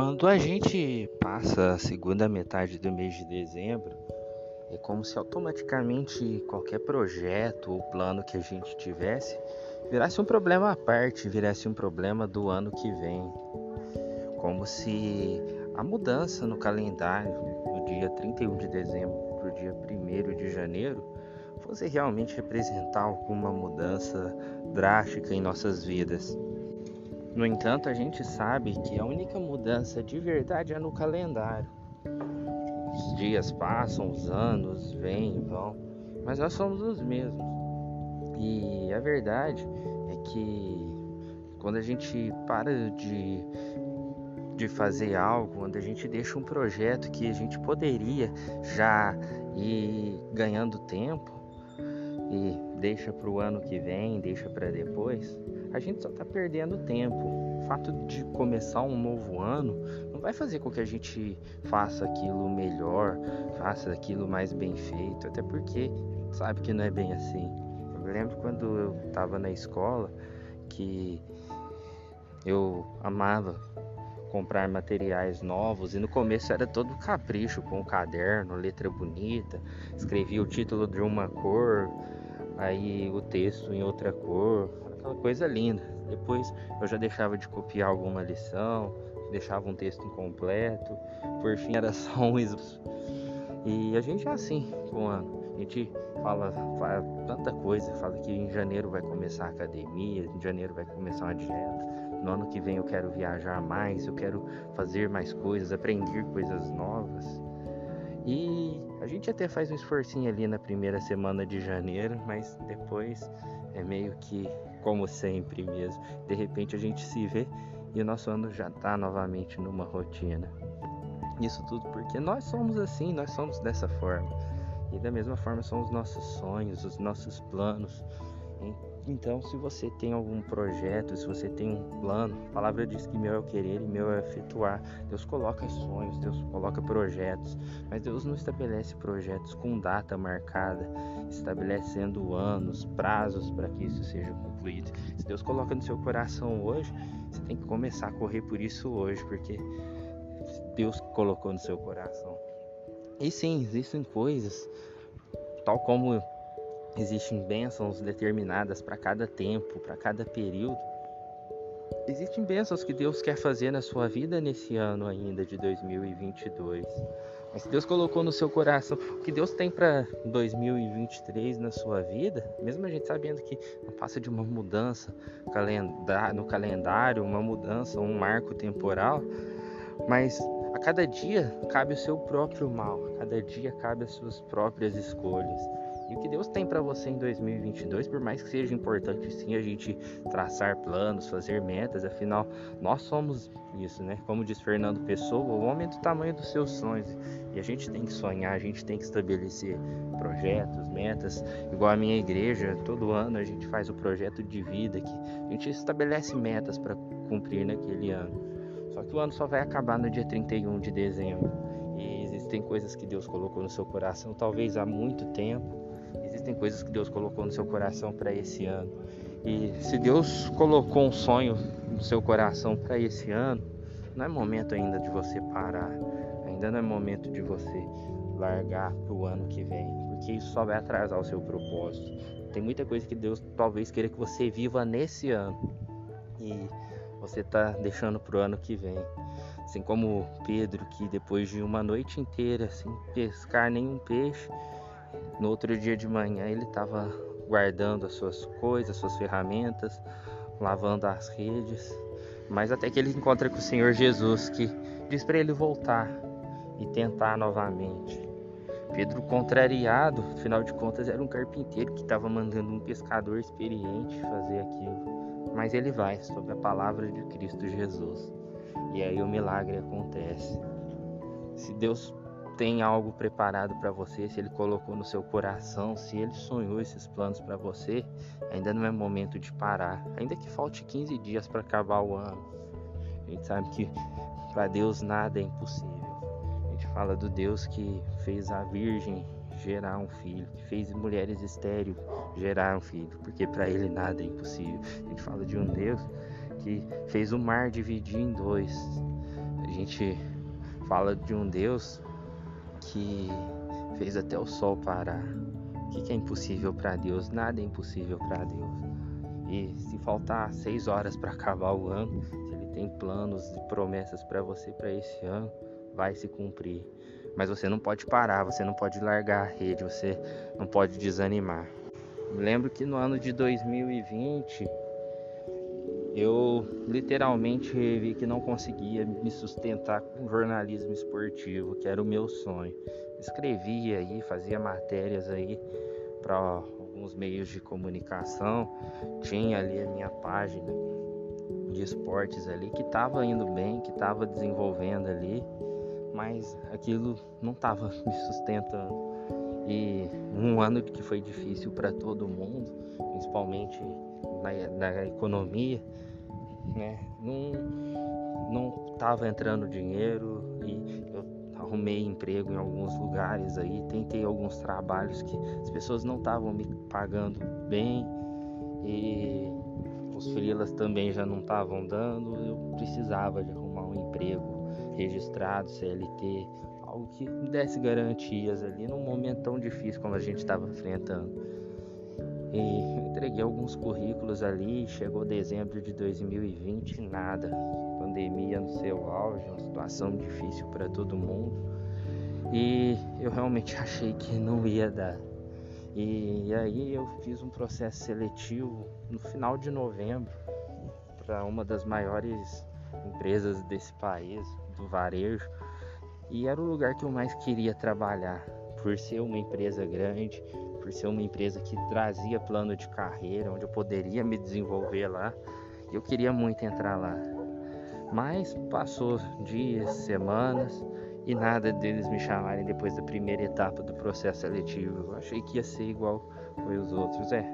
Quando a gente passa a segunda metade do mês de dezembro, é como se automaticamente qualquer projeto ou plano que a gente tivesse virasse um problema à parte, virasse um problema do ano que vem. Como se a mudança no calendário do dia 31 de dezembro para o dia 1 de janeiro fosse realmente representar alguma mudança drástica em nossas vidas. No entanto, a gente sabe que a única mudança de verdade é no calendário. Os dias passam, os anos vêm e vão, mas nós somos os mesmos. E a verdade é que quando a gente para de, de fazer algo, quando a gente deixa um projeto que a gente poderia já ir ganhando tempo e deixa para o ano que vem, deixa para depois, a gente só está perdendo tempo. O fato de começar um novo ano não vai fazer com que a gente faça aquilo melhor, faça aquilo mais bem feito, até porque sabe que não é bem assim. Eu lembro quando eu estava na escola que eu amava comprar materiais novos e no começo era todo capricho com o caderno, letra bonita, escrevia o título de uma cor, aí o texto em outra cor, aquela coisa linda. Depois eu já deixava de copiar alguma lição, deixava um texto incompleto, por fim era só um esboço. E a gente é assim com o ano. A gente fala, fala tanta coisa, fala que em janeiro vai começar a academia, em janeiro vai começar uma dieta, no ano que vem eu quero viajar mais, eu quero fazer mais coisas, aprender coisas novas. E a gente até faz um esforcinho ali na primeira semana de janeiro, mas depois é meio que como sempre mesmo. De repente a gente se vê e o nosso ano já está novamente numa rotina. Isso tudo porque nós somos assim, nós somos dessa forma. E da mesma forma são os nossos sonhos, os nossos planos. Então, se você tem algum projeto, se você tem um plano, a palavra diz que meu é o querer e meu é efetuar. Deus coloca sonhos, Deus coloca projetos, mas Deus não estabelece projetos com data marcada, estabelecendo anos, prazos para que isso seja concluído. Se Deus coloca no seu coração hoje, você tem que começar a correr por isso hoje, porque Deus colocou no seu coração. E sim, existem coisas, tal como existem bênçãos determinadas para cada tempo, para cada período. Existem bênçãos que Deus quer fazer na sua vida nesse ano ainda de 2022. Mas se Deus colocou no seu coração o que Deus tem para 2023 na sua vida, mesmo a gente sabendo que não passa de uma mudança no calendário, uma mudança, um marco temporal, mas a cada dia cabe o seu próprio mal, a cada dia cabe as suas próprias escolhas. E o que Deus tem para você em 2022, por mais que seja importante sim a gente traçar planos, fazer metas, afinal nós somos isso, né? Como diz Fernando Pessoa, o homem é do tamanho dos seus sonhos. E a gente tem que sonhar, a gente tem que estabelecer projetos, metas. Igual a minha igreja, todo ano a gente faz o projeto de vida que a gente estabelece metas para cumprir naquele ano. Só que o ano só vai acabar no dia 31 de dezembro. E existem coisas que Deus colocou no seu coração, talvez há muito tempo, Existem coisas que Deus colocou no seu coração para esse ano. E se Deus colocou um sonho no seu coração para esse ano, não é momento ainda de você parar. Ainda não é momento de você largar para o ano que vem, porque isso só vai atrasar o seu propósito. Tem muita coisa que Deus talvez queira que você viva nesse ano e você está deixando para o ano que vem. Assim como Pedro, que depois de uma noite inteira sem pescar nenhum peixe, no outro dia de manhã ele estava guardando as suas coisas, as suas ferramentas, lavando as redes, mas até que ele encontra com o Senhor Jesus que diz para ele voltar e tentar novamente. Pedro, contrariado, afinal de contas era um carpinteiro que estava mandando um pescador experiente fazer aquilo, mas ele vai sob a palavra de Cristo Jesus. E aí o milagre acontece. Se Deus tem algo preparado para você, se ele colocou no seu coração, se ele sonhou esses planos para você, ainda não é momento de parar. Ainda que falte 15 dias para acabar o ano. A gente sabe que para Deus nada é impossível. A gente fala do Deus que fez a virgem gerar um filho, que fez mulheres estéreis gerar um filho, porque para ele nada é impossível. A gente fala de um Deus que fez o mar dividir em dois. A gente fala de um Deus que fez até o sol parar. O que, é impossível para Deus? Nada é impossível para Deus. E se faltar seis horas para acabar o ano, se Ele tem planos e promessas para você para esse ano, vai se cumprir. Mas você não pode parar, você não pode largar a rede, você não pode desanimar. Lembro que no ano de 2020 eu literalmente vi que não conseguia me sustentar com jornalismo esportivo, que era o meu sonho. Escrevia aí, fazia matérias aí para alguns meios de comunicação, tinha ali a minha página de esportes ali que estava indo bem, que estava desenvolvendo ali, mas aquilo não estava me sustentando. E um ano que foi difícil para todo mundo, principalmente na, na economia, né? Não não estava entrando dinheiro e eu arrumei emprego em alguns lugares aí, tentei alguns trabalhos que as pessoas não estavam me pagando bem e os frilas também já não estavam dando, eu precisava de arrumar um emprego registrado, CLT, algo que desse garantias ali num momento tão difícil como a gente estava enfrentando. E entreguei alguns currículos ali, chegou dezembro de 2020, nada. Pandemia no seu auge, uma situação difícil para todo mundo. E eu realmente achei que não ia dar. E, e aí eu fiz um processo seletivo no final de novembro para uma das maiores empresas desse país, do varejo. E era o lugar que eu mais queria trabalhar, por ser uma empresa grande, por ser uma empresa que trazia plano de carreira, onde eu poderia me desenvolver lá. Eu queria muito entrar lá. Mas passou dias, semanas e nada deles me chamarem depois da primeira etapa do processo seletivo. Eu achei que ia ser igual foi os outros. É,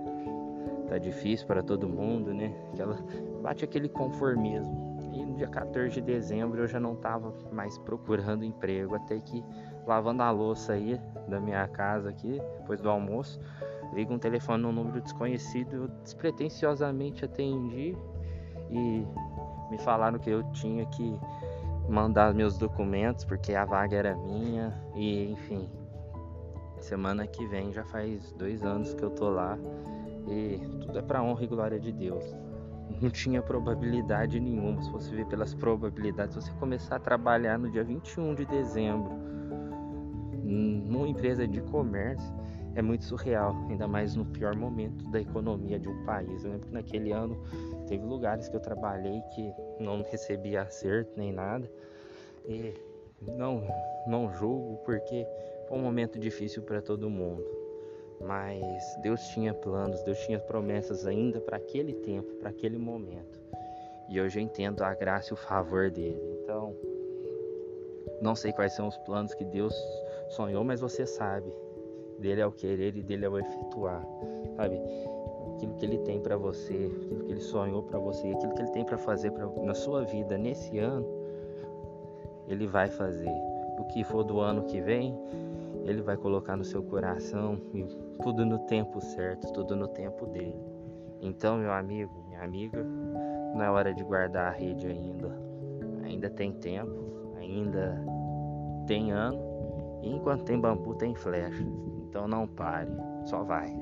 tá difícil para todo mundo, né? Aquela, bate aquele conformismo. E no dia 14 de dezembro eu já não estava mais procurando emprego, até que lavando a louça aí da minha casa aqui, depois do almoço. Liga um telefone num número desconhecido, eu despretensiosamente atendi e me falaram que eu tinha que mandar meus documentos porque a vaga era minha e enfim. Semana que vem já faz dois anos que eu tô lá e tudo é para honra e glória de Deus. Não tinha probabilidade nenhuma. Se você ver pelas probabilidades, você começar a trabalhar no dia 21 de dezembro numa empresa de comércio é muito surreal, ainda mais no pior momento da economia de um país. Eu lembro que naquele ano teve lugares que eu trabalhei que não recebia acerto nem nada. E não, não julgo porque foi um momento difícil para todo mundo. Mas Deus tinha planos, Deus tinha promessas ainda para aquele tempo, para aquele momento. E hoje eu entendo a graça e o favor dele. Então, não sei quais são os planos que Deus sonhou, mas você sabe. Dele é o querer e dele é o efetuar, sabe? Aquilo que ele tem para você, aquilo que ele sonhou para você, aquilo que ele tem para fazer pra, na sua vida nesse ano, ele vai fazer. O que for do ano que vem, ele vai colocar no seu coração e tudo no tempo certo, tudo no tempo dele. Então, meu amigo, minha amiga, não é hora de guardar a rede ainda. Ainda tem tempo, ainda tem ano e enquanto tem bambu, tem flecha. Então não pare, só vai.